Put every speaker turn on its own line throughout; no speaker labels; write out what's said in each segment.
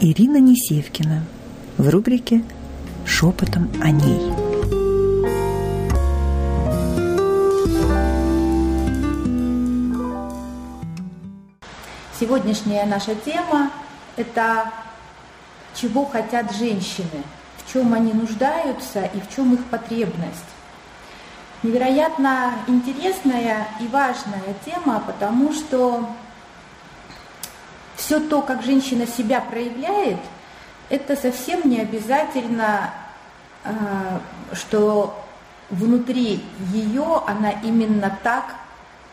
Ирина Несевкина в рубрике «Шепотом о ней».
Сегодняшняя наша тема – это чего хотят женщины, в чем они нуждаются и в чем их потребность. Невероятно интересная и важная тема, потому что все то, как женщина себя проявляет, это совсем не обязательно, а, что внутри ее она именно так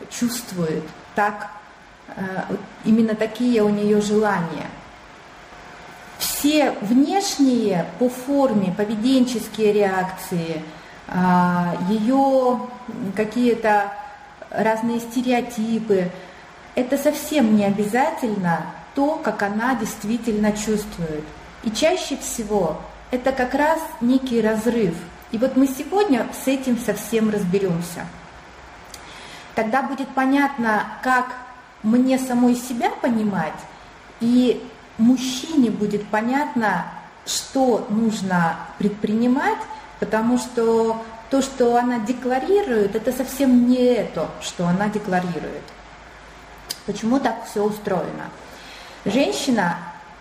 чувствует, так, а, именно такие у нее желания. Все внешние по форме поведенческие реакции, а, ее какие-то разные стереотипы, это совсем не обязательно то, как она действительно чувствует. И чаще всего это как раз некий разрыв. И вот мы сегодня с этим совсем разберемся. Тогда будет понятно, как мне самой себя понимать, и мужчине будет понятно, что нужно предпринимать, потому что то, что она декларирует, это совсем не это, что она декларирует. Почему так все устроено? Женщина,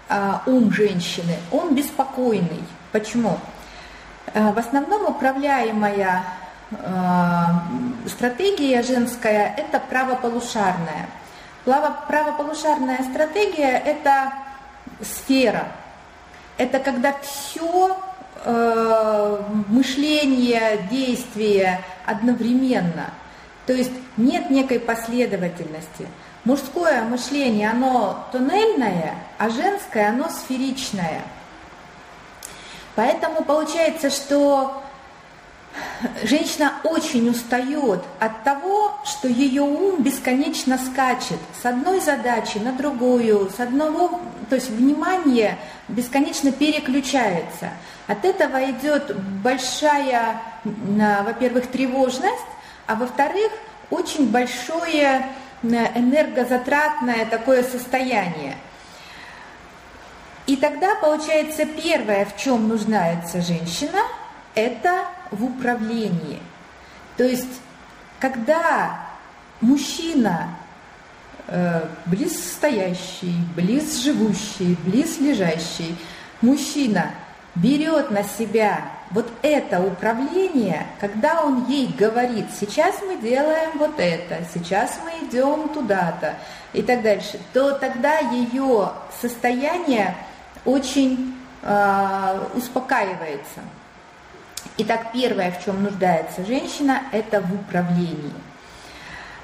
а, ум женщины, он беспокойный. Почему? А, в основном управляемая а, стратегия женская – это правополушарная. Правополушарная стратегия – это сфера. Это когда все мышление, действие одновременно. То есть нет некой последовательности – Мужское мышление, оно туннельное, а женское, оно сферичное. Поэтому получается, что женщина очень устает от того, что ее ум бесконечно скачет с одной задачи на другую, с одного, то есть внимание бесконечно переключается. От этого идет большая, во-первых, тревожность, а во-вторых, очень большое энергозатратное такое состояние. И тогда получается первое, в чем нуждается женщина, это в управлении. То есть, когда мужчина э, близстоящий, близ живущий, близ лежащий, мужчина берет на себя вот это управление, когда он ей говорит, сейчас мы делаем вот это, сейчас мы идем туда-то и так дальше, то тогда ее состояние очень э, успокаивается. Итак, первое, в чем нуждается женщина, это в управлении.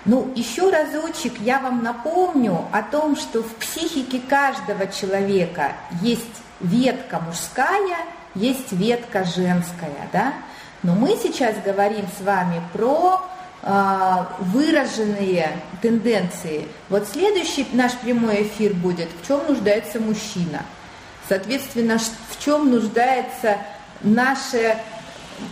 Ну, еще разочек я вам напомню о том, что в психике каждого человека есть ветка мужская есть ветка женская, да? Но мы сейчас говорим с вами про э, выраженные тенденции. Вот следующий наш прямой эфир будет, в чем нуждается мужчина. Соответственно, в чем нуждается наша,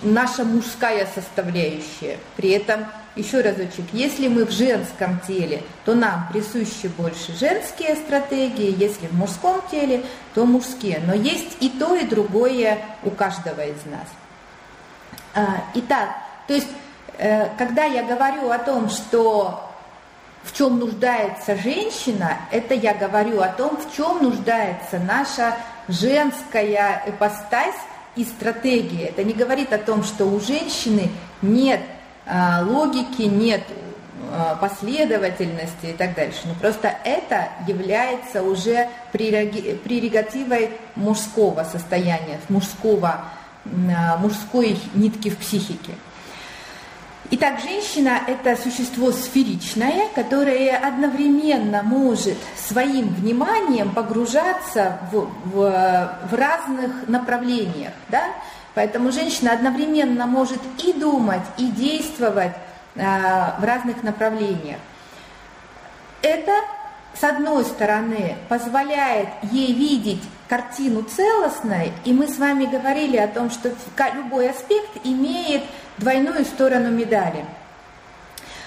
наша мужская составляющая. При этом еще разочек, если мы в женском теле, то нам присущи больше женские стратегии, если в мужском теле, то мужские. Но есть и то, и другое у каждого из нас. А, итак, то есть, э, когда я говорю о том, что в чем нуждается женщина, это я говорю о том, в чем нуждается наша женская ипостась и стратегия. Это не говорит о том, что у женщины нет логики, нет а, последовательности и так дальше. Но просто это является уже прерогативой мужского состояния, мужского, а, мужской нитки в психике. Итак, женщина – это существо сферичное, которое одновременно может своим вниманием погружаться в, в, в разных направлениях. Да? Поэтому женщина одновременно может и думать, и действовать а, в разных направлениях. Это, с одной стороны, позволяет ей видеть картину целостной, и мы с вами говорили о том, что любой аспект имеет двойную сторону медали.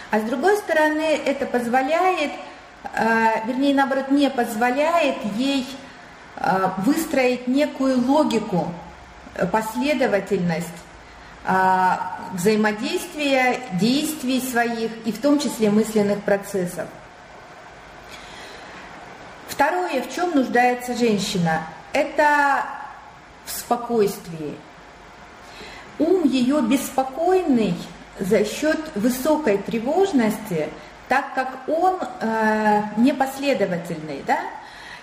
А с другой стороны, это позволяет, а, вернее, наоборот, не позволяет ей э, выстроить некую логику, последовательность взаимодействия, действий своих и в том числе мысленных процессов. Второе, в чем нуждается женщина, это в спокойствии. Ум ее беспокойный за счет высокой тревожности, так как он э, непоследовательный, да?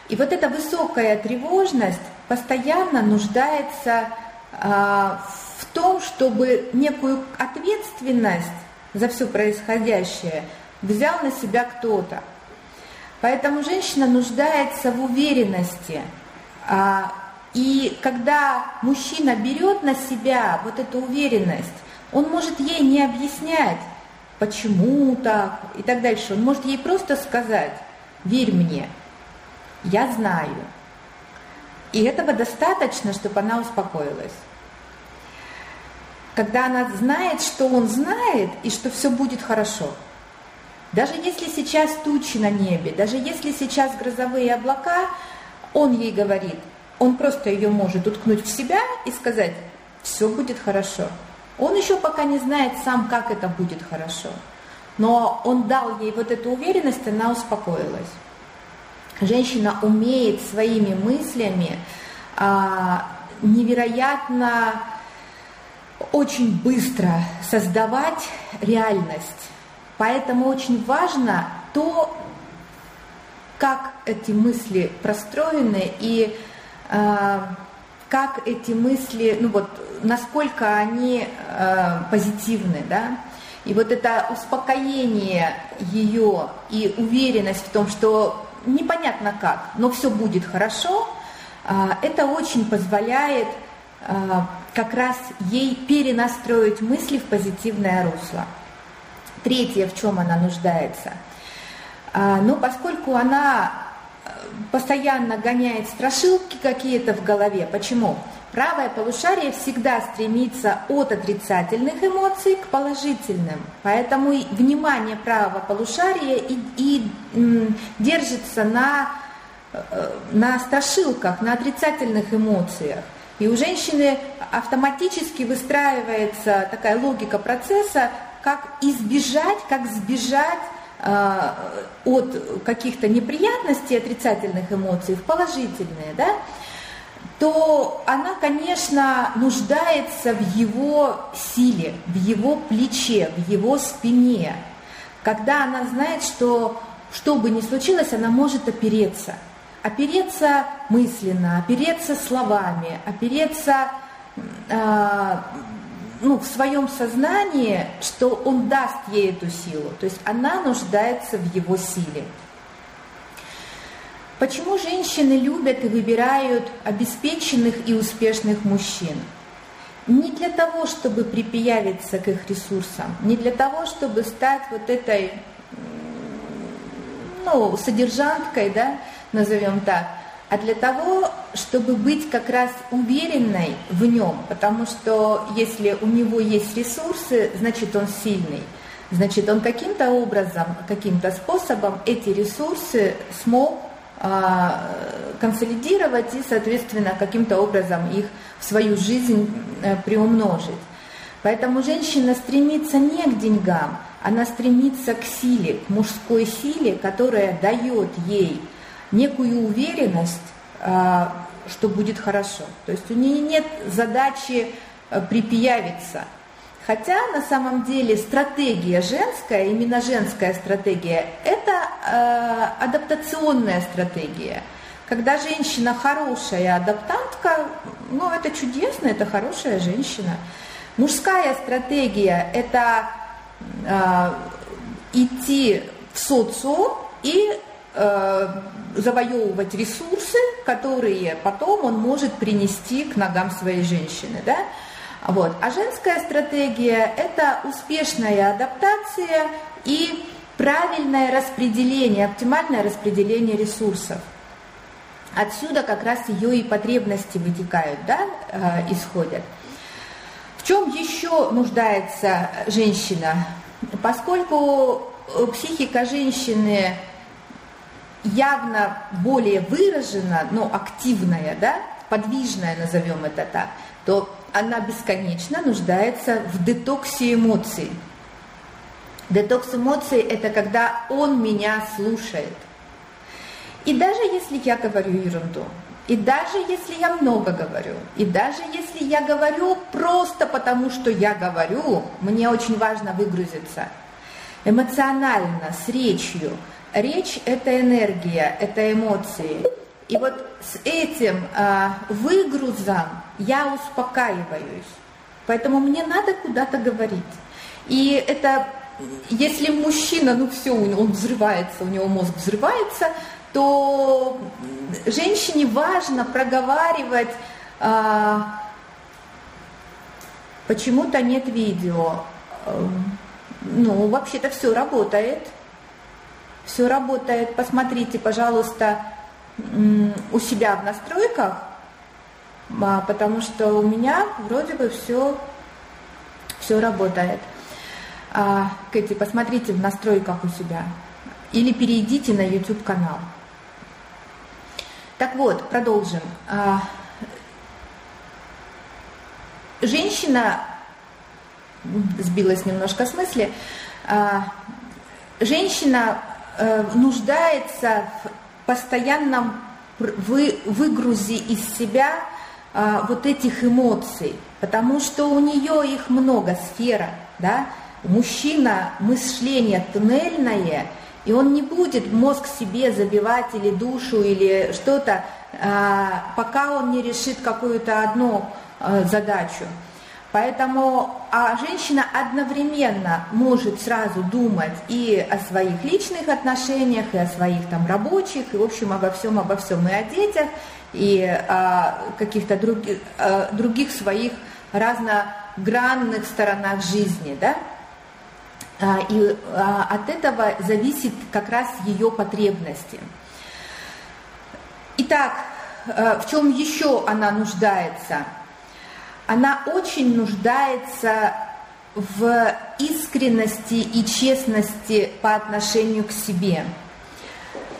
И вот эта высокая тревожность постоянно нуждается э, в том, чтобы некую ответственность за все происходящее взял на себя кто-то. Поэтому женщина нуждается в уверенности. А, и когда мужчина берет на себя вот эту уверенность, он может ей не объяснять, почему так и так дальше. Он может ей просто сказать, верь мне, я знаю. И этого достаточно, чтобы она успокоилась. Когда она знает, что он знает и что все будет хорошо – даже если сейчас тучи на небе, даже если сейчас грозовые облака, он ей говорит, он просто ее может уткнуть в себя и сказать, все будет хорошо. Он еще пока не знает сам, как это будет хорошо. Но он дал ей вот эту уверенность, она успокоилась. Женщина умеет своими мыслями а, невероятно очень быстро создавать реальность Поэтому очень важно то, как эти мысли простроены и э, как эти мысли, ну вот, насколько они э, позитивны, да. И вот это успокоение ее и уверенность в том, что непонятно как, но все будет хорошо, э, это очень позволяет э, как раз ей перенастроить мысли в позитивное русло. Третье, в чем она нуждается. А, ну, поскольку она постоянно гоняет страшилки какие-то в голове. Почему? Правое полушарие всегда стремится от отрицательных эмоций к положительным. Поэтому внимание правого полушария и, и держится на, э, на страшилках, на отрицательных эмоциях. И у женщины автоматически выстраивается такая логика процесса, как избежать, как сбежать от каких-то неприятностей, отрицательных эмоций в положительные, да, то она, конечно, нуждается в его силе, в его плече, в его спине, когда она знает, что что бы ни случилось, она может опереться. Опереться мысленно, опереться словами, опереться э, ну, в своем сознании, что он даст ей эту силу. То есть она нуждается в его силе. Почему женщины любят и выбирают обеспеченных и успешных мужчин? Не для того, чтобы припиявиться к их ресурсам, не для того, чтобы стать вот этой ну, содержанткой, да, назовем так, а для того, чтобы быть как раз уверенной в нем, потому что если у него есть ресурсы, значит он сильный. Значит, он каким-то образом, каким-то способом эти ресурсы смог а, консолидировать и, соответственно, каким-то образом их в свою жизнь а, приумножить. Поэтому женщина стремится не к деньгам, она стремится к силе, к мужской силе, которая дает ей некую уверенность, а, что будет хорошо. То есть у нее нет задачи э, припиявиться. Хотя на самом деле стратегия женская, именно женская стратегия, это э, адаптационная стратегия. Когда женщина хорошая адаптантка, ну это чудесно, это хорошая женщина. Мужская стратегия – это э, идти в социум и завоевывать ресурсы, которые потом он может принести к ногам своей женщины. Да? Вот. А женская стратегия – это успешная адаптация и правильное распределение, оптимальное распределение ресурсов. Отсюда как раз ее и потребности вытекают, да, э, исходят. В чем еще нуждается женщина? Поскольку психика женщины явно более выражена, но активная, да, подвижная, назовем это так, то она бесконечно нуждается в детоксе эмоций. Детокс эмоций – это когда он меня слушает. И даже если я говорю ерунду, и даже если я много говорю, и даже если я говорю просто потому, что я говорю, мне очень важно выгрузиться эмоционально, с речью. Речь – это энергия, это эмоции. И вот с этим э, выгрузом я успокаиваюсь. Поэтому мне надо куда-то говорить. И это, если мужчина, ну все, он взрывается, у него мозг взрывается, то женщине важно проговаривать, э, почему-то нет видео. Ну, вообще-то все работает. Все работает. Посмотрите, пожалуйста, у себя в настройках, а, потому что у меня вроде бы все, все работает. А, Кэти, посмотрите в настройках у себя. Или перейдите на YouTube канал. Так вот, продолжим. А, женщина, сбилась немножко с мысли, женщина нуждается в постоянном вы, выгрузе из себя а, вот этих эмоций, потому что у нее их много, сфера, да, мужчина, мышление туннельное, и он не будет мозг себе забивать или душу, или что-то, а, пока он не решит какую-то одну а, задачу. Поэтому а женщина одновременно может сразу думать и о своих личных отношениях, и о своих там рабочих, и в общем обо всем, обо всем, и о детях, и о каких-то других, других своих разногранных сторонах жизни, да? А, и а, от этого зависит как раз ее потребности. Итак, э, в чем еще она нуждается – она очень нуждается в искренности и честности по отношению к себе.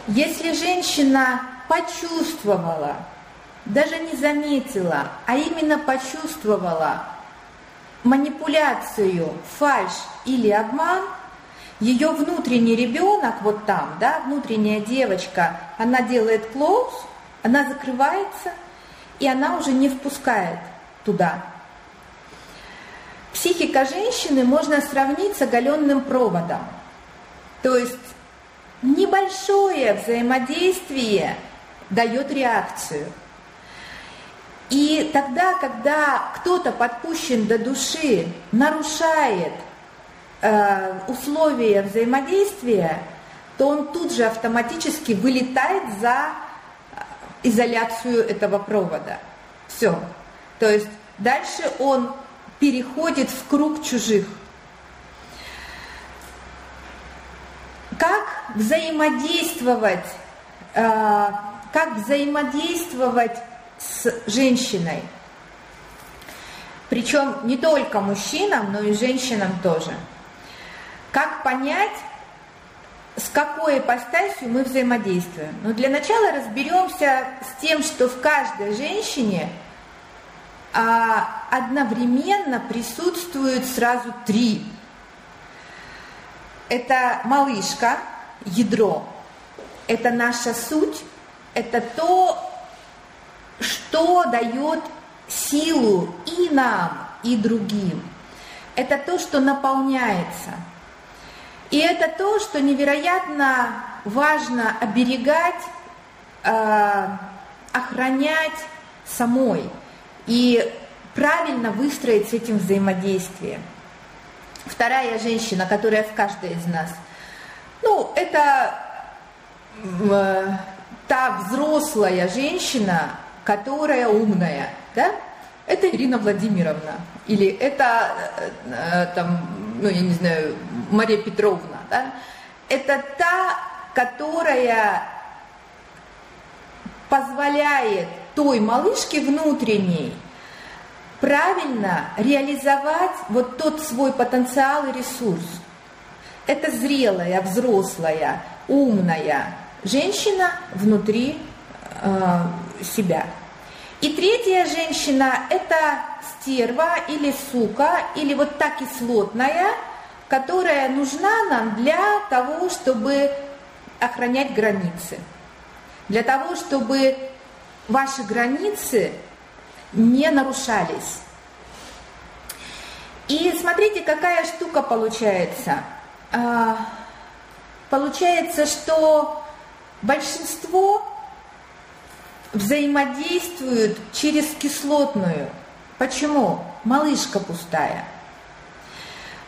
Если женщина почувствовала, даже не заметила, а именно почувствовала манипуляцию, фальш или обман, ее внутренний ребенок вот там, да, внутренняя девочка, она делает клоуз, она закрывается, и она уже не впускает туда. Психика женщины можно сравнить с оголенным проводом. То есть небольшое взаимодействие дает реакцию. И тогда, когда кто-то подпущен до души, нарушает э, условия взаимодействия, то он тут же автоматически вылетает за э, изоляцию этого провода. Все, то есть дальше он переходит в круг чужих. Как взаимодействовать, э, как взаимодействовать с женщиной? Причем не только мужчинам, но и женщинам тоже. Как понять, с какой ипостасью мы взаимодействуем? Ну, для начала разберемся с тем, что в каждой женщине – а одновременно присутствуют сразу три. Это малышка, ядро, это наша суть, это то, что дает силу и нам, и другим. Это то, что наполняется. И это то, что невероятно важно оберегать, э, охранять самой и правильно выстроить с этим взаимодействие. Вторая женщина, которая в каждой из нас, ну, это э, та взрослая женщина, которая умная, да? Это Ирина Владимировна, или это, э, э, там, ну, я не знаю, Мария Петровна, да? Это та, которая позволяет той малышке внутренней правильно реализовать вот тот свой потенциал и ресурс. Это зрелая, взрослая, умная женщина внутри э, себя. И третья женщина – это стерва или сука, или вот та кислотная, которая нужна нам для того, чтобы охранять границы. Для того, чтобы ваши границы не нарушались. И смотрите, какая штука получается. А, получается, что большинство взаимодействуют через кислотную. Почему? Малышка пустая.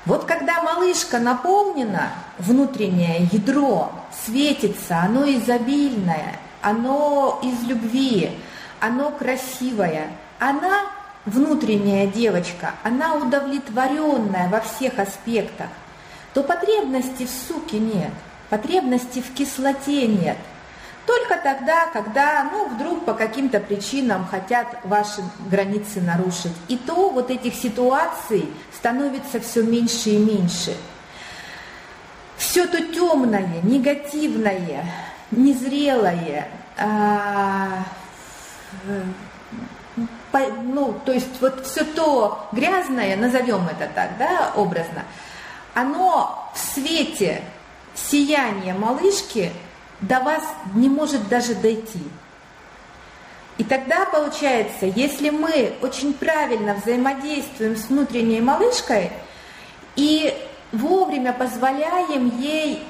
Вот когда малышка наполнена, внутреннее ядро светится, оно изобильное, оно из любви, оно красивое, она внутренняя девочка, она удовлетворенная во всех аспектах, то потребности в суке нет, потребности в кислоте нет. Только тогда, когда, ну, вдруг по каким-то причинам хотят ваши границы нарушить. И то вот этих ситуаций становится все меньше и меньше. Все то темное, негативное, незрелое, а, ну, то есть вот все то грязное, назовем это так, да, образно, оно в свете сияния малышки до вас не может даже дойти. И тогда получается, если мы очень правильно взаимодействуем с внутренней малышкой и вовремя позволяем ей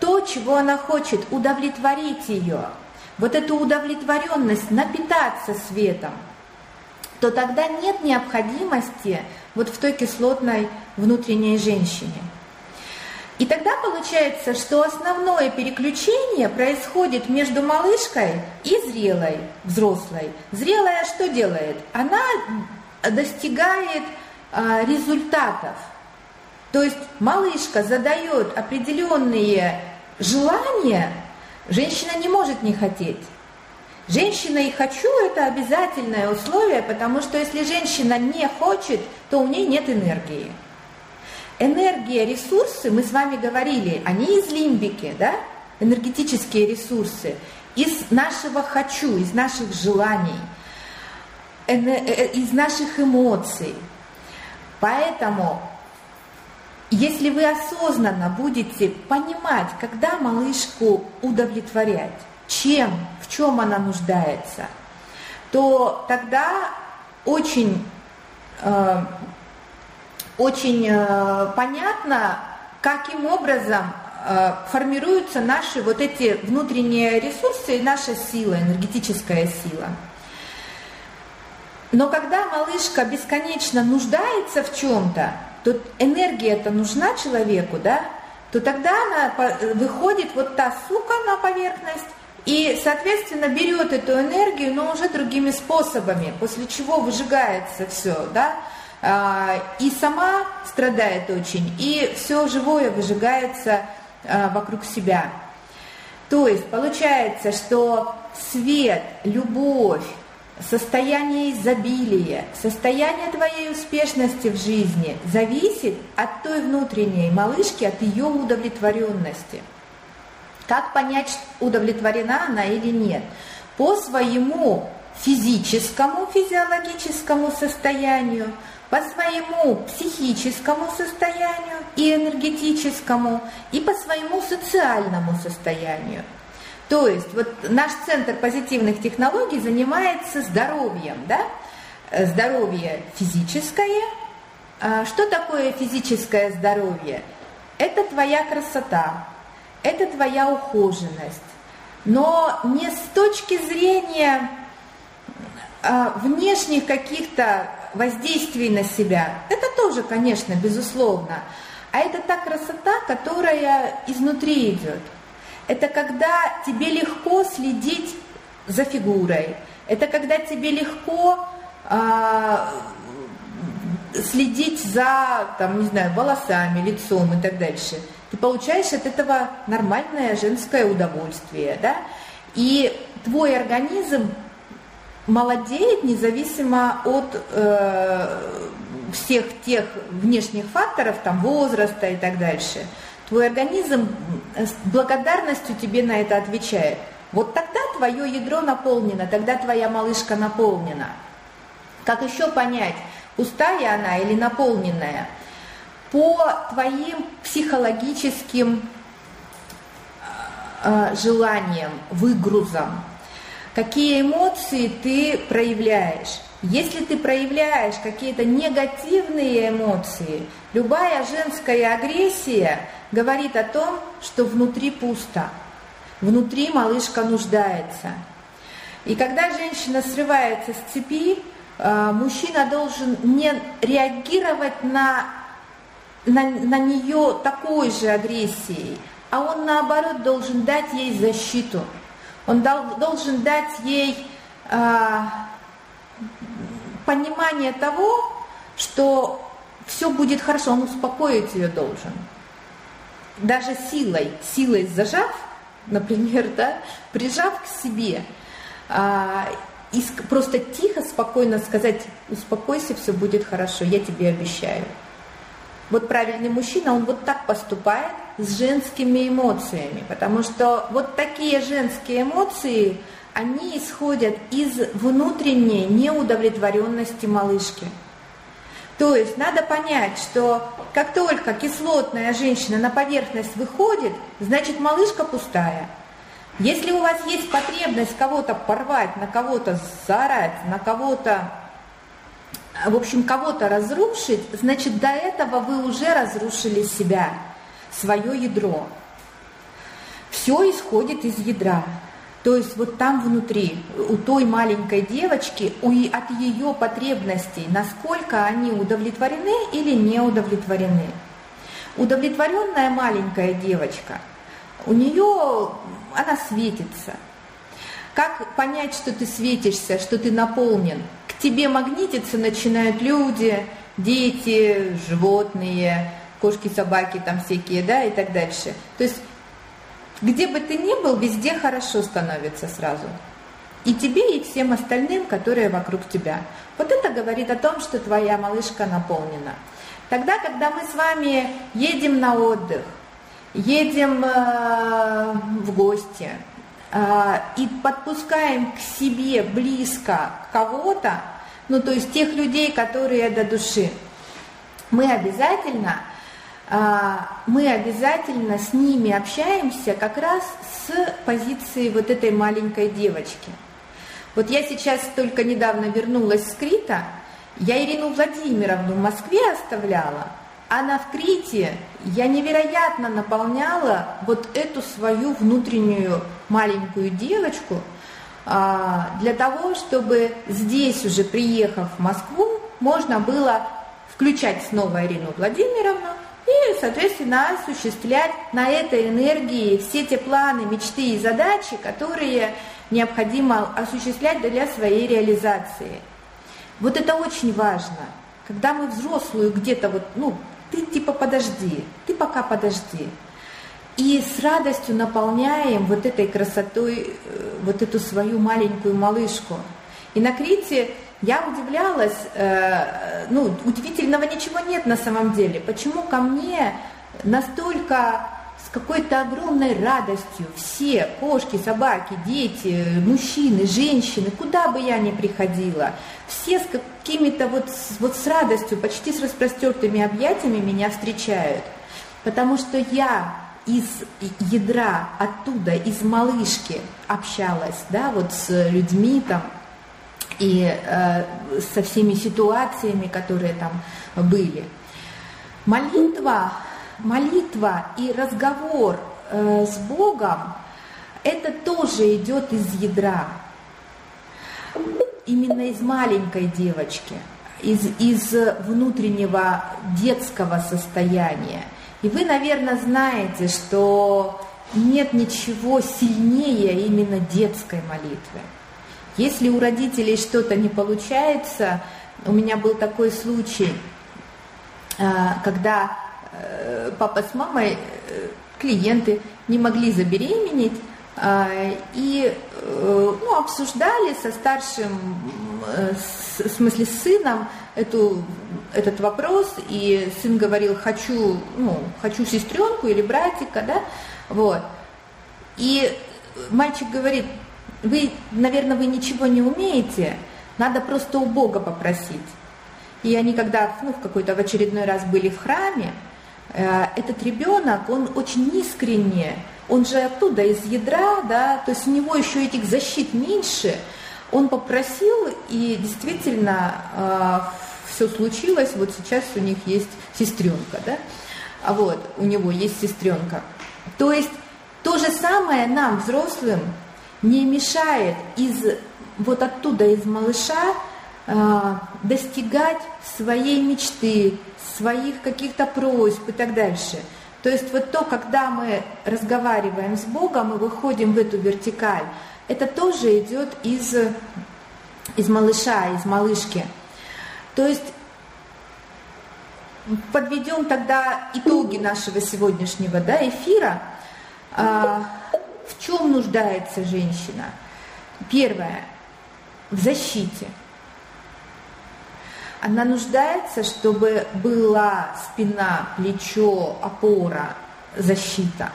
то, чего она хочет, удовлетворить ее – вот эту удовлетворенность, напитаться светом, то тогда нет необходимости вот в той кислотной внутренней женщине. И тогда получается, что основное переключение происходит между малышкой и зрелой, взрослой. Зрелая что делает? Она достигает а, результатов. То есть малышка задает определенные желания, Женщина не может не хотеть. Женщина и хочу – это обязательное условие, потому что если женщина не хочет, то у нее нет энергии. Энергия, ресурсы, мы с вами говорили, они из лимбики, да? энергетические ресурсы, из нашего «хочу», из наших желаний, э, из наших эмоций. Поэтому если вы осознанно будете понимать, когда малышку удовлетворять, чем, в чем она нуждается, то тогда очень, э, очень э, понятно, каким образом э, формируются наши вот эти внутренние ресурсы и наша сила, энергетическая сила. Но когда малышка бесконечно нуждается в чем-то, то энергия это нужна человеку, да, то тогда она выходит вот та сука на поверхность и, соответственно, берет эту энергию, но уже другими способами, после чего выжигается все, да, а, и сама страдает очень, и все живое выжигается а, вокруг себя. То есть получается, что свет, любовь, состояние изобилия, состояние твоей успешности в жизни зависит от той внутренней малышки, от ее удовлетворенности. Как понять, удовлетворена она или нет? По своему физическому, физиологическому состоянию, по своему психическому состоянию и энергетическому, и по своему социальному состоянию. То есть вот наш центр позитивных технологий занимается здоровьем, да? Э, здоровье физическое. А что такое физическое здоровье? Это твоя красота, это твоя ухоженность. Но не с точки зрения а, внешних каких-то воздействий на себя. Это тоже, конечно, безусловно. А это та красота, которая изнутри идет. Это когда тебе легко следить за фигурой. Это когда тебе легко а, следить за, там, не знаю, волосами, лицом и так дальше. Ты получаешь от этого нормальное женское удовольствие, да? И твой организм молодеет независимо от э, всех тех внешних факторов, там, возраста и так дальше. Твой организм с благодарностью тебе на это отвечает. Вот тогда твое ядро наполнено, тогда твоя малышка наполнена. Как еще понять, пустая она или наполненная? По твоим психологическим э, желаниям, выгрузам, какие эмоции ты проявляешь. Если ты проявляешь какие-то негативные эмоции, любая женская агрессия говорит о том, что внутри пусто, внутри малышка нуждается. И когда женщина срывается с цепи, э, мужчина должен не реагировать на, на, на нее такой же агрессией, а он наоборот должен дать ей защиту. Он дал, должен дать ей а, понимание того, что все будет хорошо, он успокоить ее должен. Даже силой, силой зажав, например, да, прижав к себе, а, и просто тихо, спокойно сказать, успокойся, все будет хорошо, я тебе обещаю. Вот правильный мужчина, он вот так поступает с женскими эмоциями, потому что вот такие женские эмоции, они исходят из внутренней неудовлетворенности малышки. То есть надо понять, что как только кислотная женщина на поверхность выходит, значит малышка пустая. Если у вас есть потребность кого-то порвать, на кого-то заорать, на кого-то, в общем, кого-то разрушить, значит до этого вы уже разрушили себя, свое ядро. Все исходит из ядра. То есть вот там внутри, у той маленькой девочки, у, от ее потребностей, насколько они удовлетворены или не удовлетворены. Удовлетворенная маленькая девочка, у нее она светится. Как понять, что ты светишься, что ты наполнен? К тебе магнититься начинают люди, дети, животные, кошки, собаки там всякие, да, и так дальше. То есть где бы ты ни был, везде хорошо становится сразу. И тебе, и всем остальным, которые вокруг тебя. Вот это говорит о том, что твоя малышка наполнена. Тогда, когда мы с вами едем на отдых, едем э, в гости э, и подпускаем к себе близко кого-то, ну то есть тех людей, которые до души, мы обязательно мы обязательно с ними общаемся как раз с позиции вот этой маленькой девочки. Вот я сейчас только недавно вернулась с Крита, я Ирину Владимировну в Москве оставляла, а на в Крите. Я невероятно наполняла вот эту свою внутреннюю маленькую девочку а, для того, чтобы здесь уже приехав в Москву, можно было включать снова Ирину Владимировну и, соответственно, осуществлять на этой энергии все те планы, мечты и задачи, которые необходимо осуществлять для своей реализации. Вот это очень важно. Когда мы взрослую где-то вот, ну, ты типа подожди, ты пока подожди. И с радостью наполняем вот этой красотой э, вот эту свою маленькую малышку. И на Крите я удивлялась, э, ну, удивительного ничего нет на самом деле. Почему ко мне настолько с какой-то огромной радостью все, кошки, собаки, дети, мужчины, женщины, куда бы я ни приходила, все с какими-то вот, вот с радостью, почти с распростертыми объятиями меня встречают. Потому что я из ядра, оттуда, из малышки общалась, да, вот с людьми там, и э, со всеми ситуациями, которые там были. Молитва, молитва и разговор э, с Богом, это тоже идет из ядра, именно из маленькой девочки, из, из внутреннего детского состояния. И вы, наверное, знаете, что нет ничего сильнее именно детской молитвы. Если у родителей что-то не получается, у меня был такой случай, а, когда э, папа с мамой, э, клиенты не могли забеременеть, А, и э, ну, обсуждали со старшим, в смысле с сыном, эту, этот вопрос, и сын говорил, хочу, ну, хочу сестренку или братика, да, вот. И мальчик говорит, вы, наверное, вы ничего не умеете, надо просто у Бога попросить. И они, когда ну, в какой-то в очередной раз были в храме, э, этот ребенок, он очень искренне, он же оттуда, из ядра, да, то есть у него еще этих защит меньше, он попросил, и действительно э, все случилось, вот сейчас у них есть сестренка, да, а вот, у него есть сестренка. То есть то же самое нам, взрослым, не мешает из вот оттуда, из малыша, э, достигать своей мечты, своих каких-то просьб и так дальше. То есть вот то, когда мы разговариваем с Богом и выходим в эту вертикаль, это тоже идет из, из малыша, из малышки. То есть подведем тогда итоги нашего сегодняшнего да, эфира. А, в чем нуждается женщина? Первое – в защите. Она нуждается, чтобы была спина, плечо, опора, защита.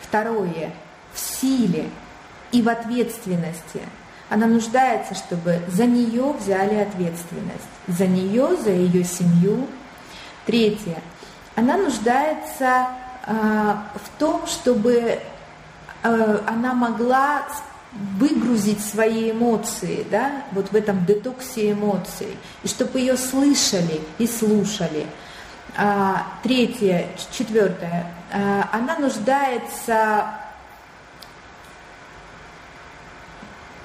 Второе – в силе и в ответственности. Она нуждается, чтобы за нее взяли ответственность. За нее, за ее семью. Третье – она нуждается э, в том, чтобы она могла выгрузить свои эмоции, да, вот в этом детоксе эмоций, и чтобы ее слышали и слушали. А, третье, четвертое, а, она нуждается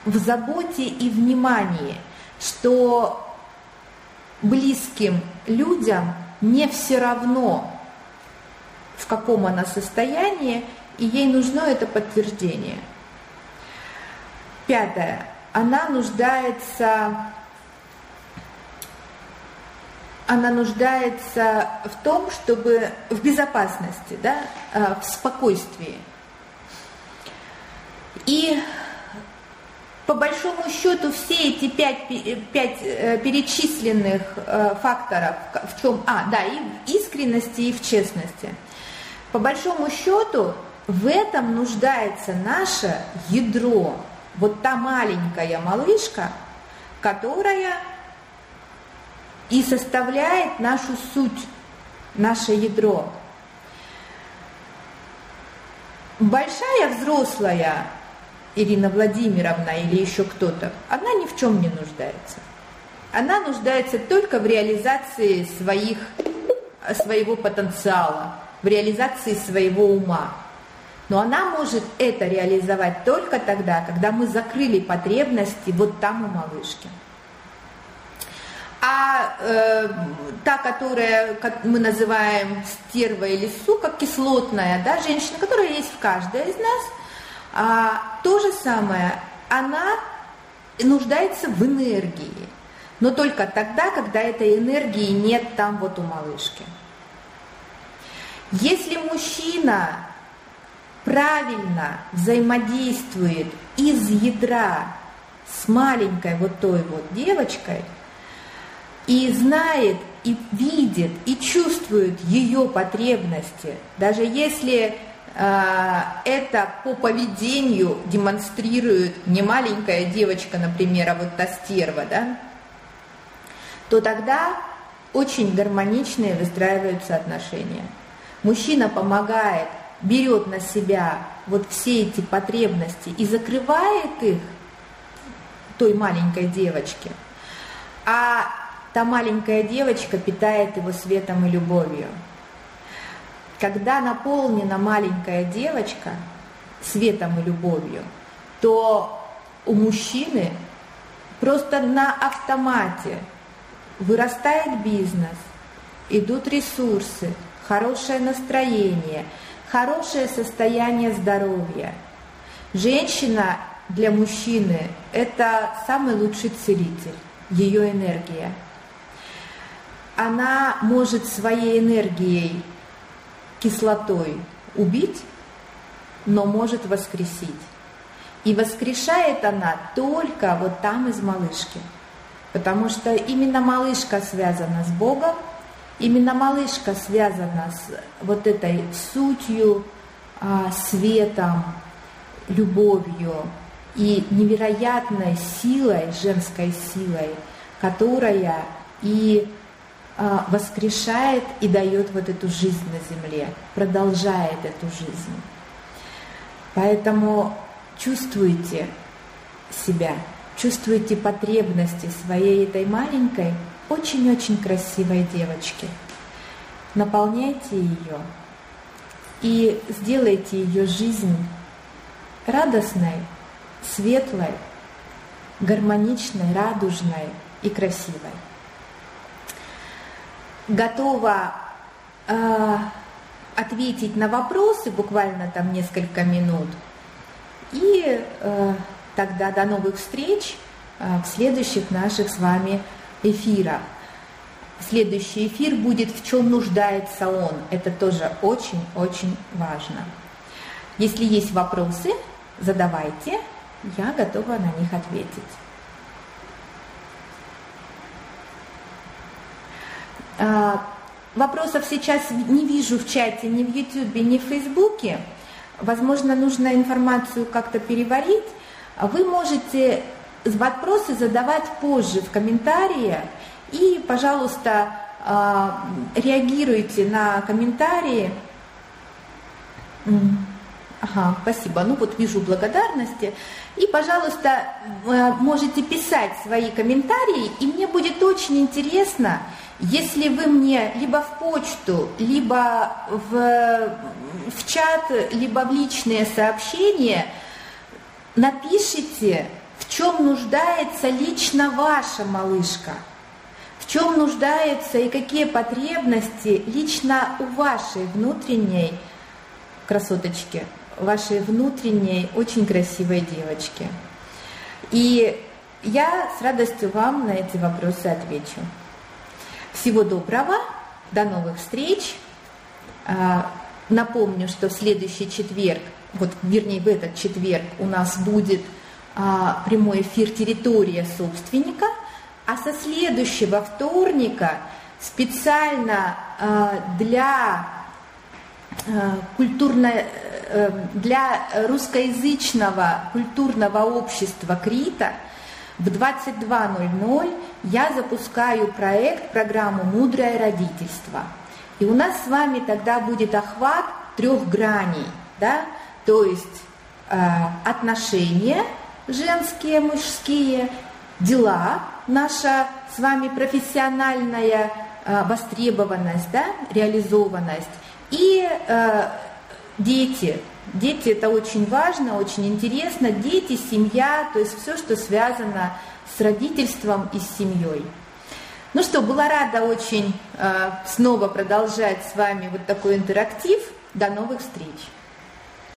в заботе и внимании, что близким людям не все равно, в каком она состоянии, и ей нужно это подтверждение – Пятое. Она нуждается, она нуждается в том, чтобы в безопасности, да, э, в спокойствии. И по большому счету все эти пять, пять э, перечисленных э, факторов, в чем, а, да, и в искренности, и в честности. По большому счету в этом нуждается наше ядро, вот та маленькая малышка, которая и составляет нашу суть, наше ядро. Большая взрослая Ирина Владимировна или еще кто-то, она ни в чем не нуждается. Она нуждается только в реализации своих, своего потенциала, в реализации своего ума. Но она может это реализовать только тогда, когда мы закрыли потребности вот там у малышки. А э, та, которая как мы называем стерва или сука, кислотная, да, женщина, которая есть в каждой из нас, а, то же самое, она нуждается в энергии, но только тогда, когда этой энергии нет там вот у малышки. Если мужчина правильно взаимодействует из ядра с маленькой вот той вот девочкой и знает, и видит, и чувствует ее потребности, даже если э, это по поведению демонстрирует не маленькая девочка, например, а вот та стерва, да, то тогда очень гармоничные выстраиваются отношения. Мужчина помогает берет на себя вот все эти потребности и закрывает их той маленькой девочке, а та маленькая девочка питает его светом и любовью. Когда наполнена маленькая девочка светом и любовью, то у мужчины просто на автомате вырастает бизнес, идут ресурсы, хорошее настроение – хорошее состояние здоровья. Женщина для мужчины – это самый лучший целитель, ее энергия. Она может своей энергией, кислотой убить но может воскресить. И воскрешает она только вот там из малышки. Потому что именно малышка связана с Богом, именно малышка связана с вот этой сутью, а, светом, любовью и невероятной силой, женской силой, которая и а, воскрешает и дает вот эту жизнь на земле, продолжает эту жизнь. Поэтому чувствуйте себя, чувствуйте потребности своей этой маленькой, очень-очень красивой девочки. Наполняйте ее и сделайте ее жизнь радостной, светлой, гармоничной, радужной и красивой. Готова э, ответить на вопросы буквально там несколько минут. И э, тогда до новых встреч э, в следующих наших с вами эфирах. Следующий эфир будет «В чем нуждается он?». Это тоже очень-очень важно. Если есть вопросы, задавайте, я готова на них ответить. А, вопросов сейчас не вижу в чате ни в YouTube, ни в Фейсбуке. Возможно, нужно информацию как-то переварить. Вы можете вопросы задавать позже в комментариях. И, пожалуйста, а, реагируйте на комментарии. Ага, спасибо. Ну вот вижу благодарности. И, пожалуйста, можете писать свои комментарии, и мне будет очень интересно, если вы мне либо в почту, либо в, в чат, либо в личные сообщения напишите, в чем нуждается лично ваша малышка, в чем нуждается и какие потребности лично у вашей внутренней красоточки, вашей внутренней очень красивой девочки. И я с радостью вам на эти вопросы отвечу. Всего доброго, до новых встреч. А, напомню, что в следующий четверг, вот вернее в этот четверг у нас будет а, прямой эфир «Территория собственника», а со следующего вторника специально а, для культурно, э, для русскоязычного культурного общества Крита – в 22.00 я запускаю проект, программу «Мудрое родительство». И у нас с вами тогда будет охват трех граней, да? то есть э, отношения женские, мужские, дела, наша с вами профессиональная э, востребованность, да? реализованность и э, дети, Дети это очень важно, очень интересно. Дети, семья, то есть все, что связано с родительством и с семьей. Ну что, была рада очень э, снова продолжать с вами вот такой интерактив. До новых встреч!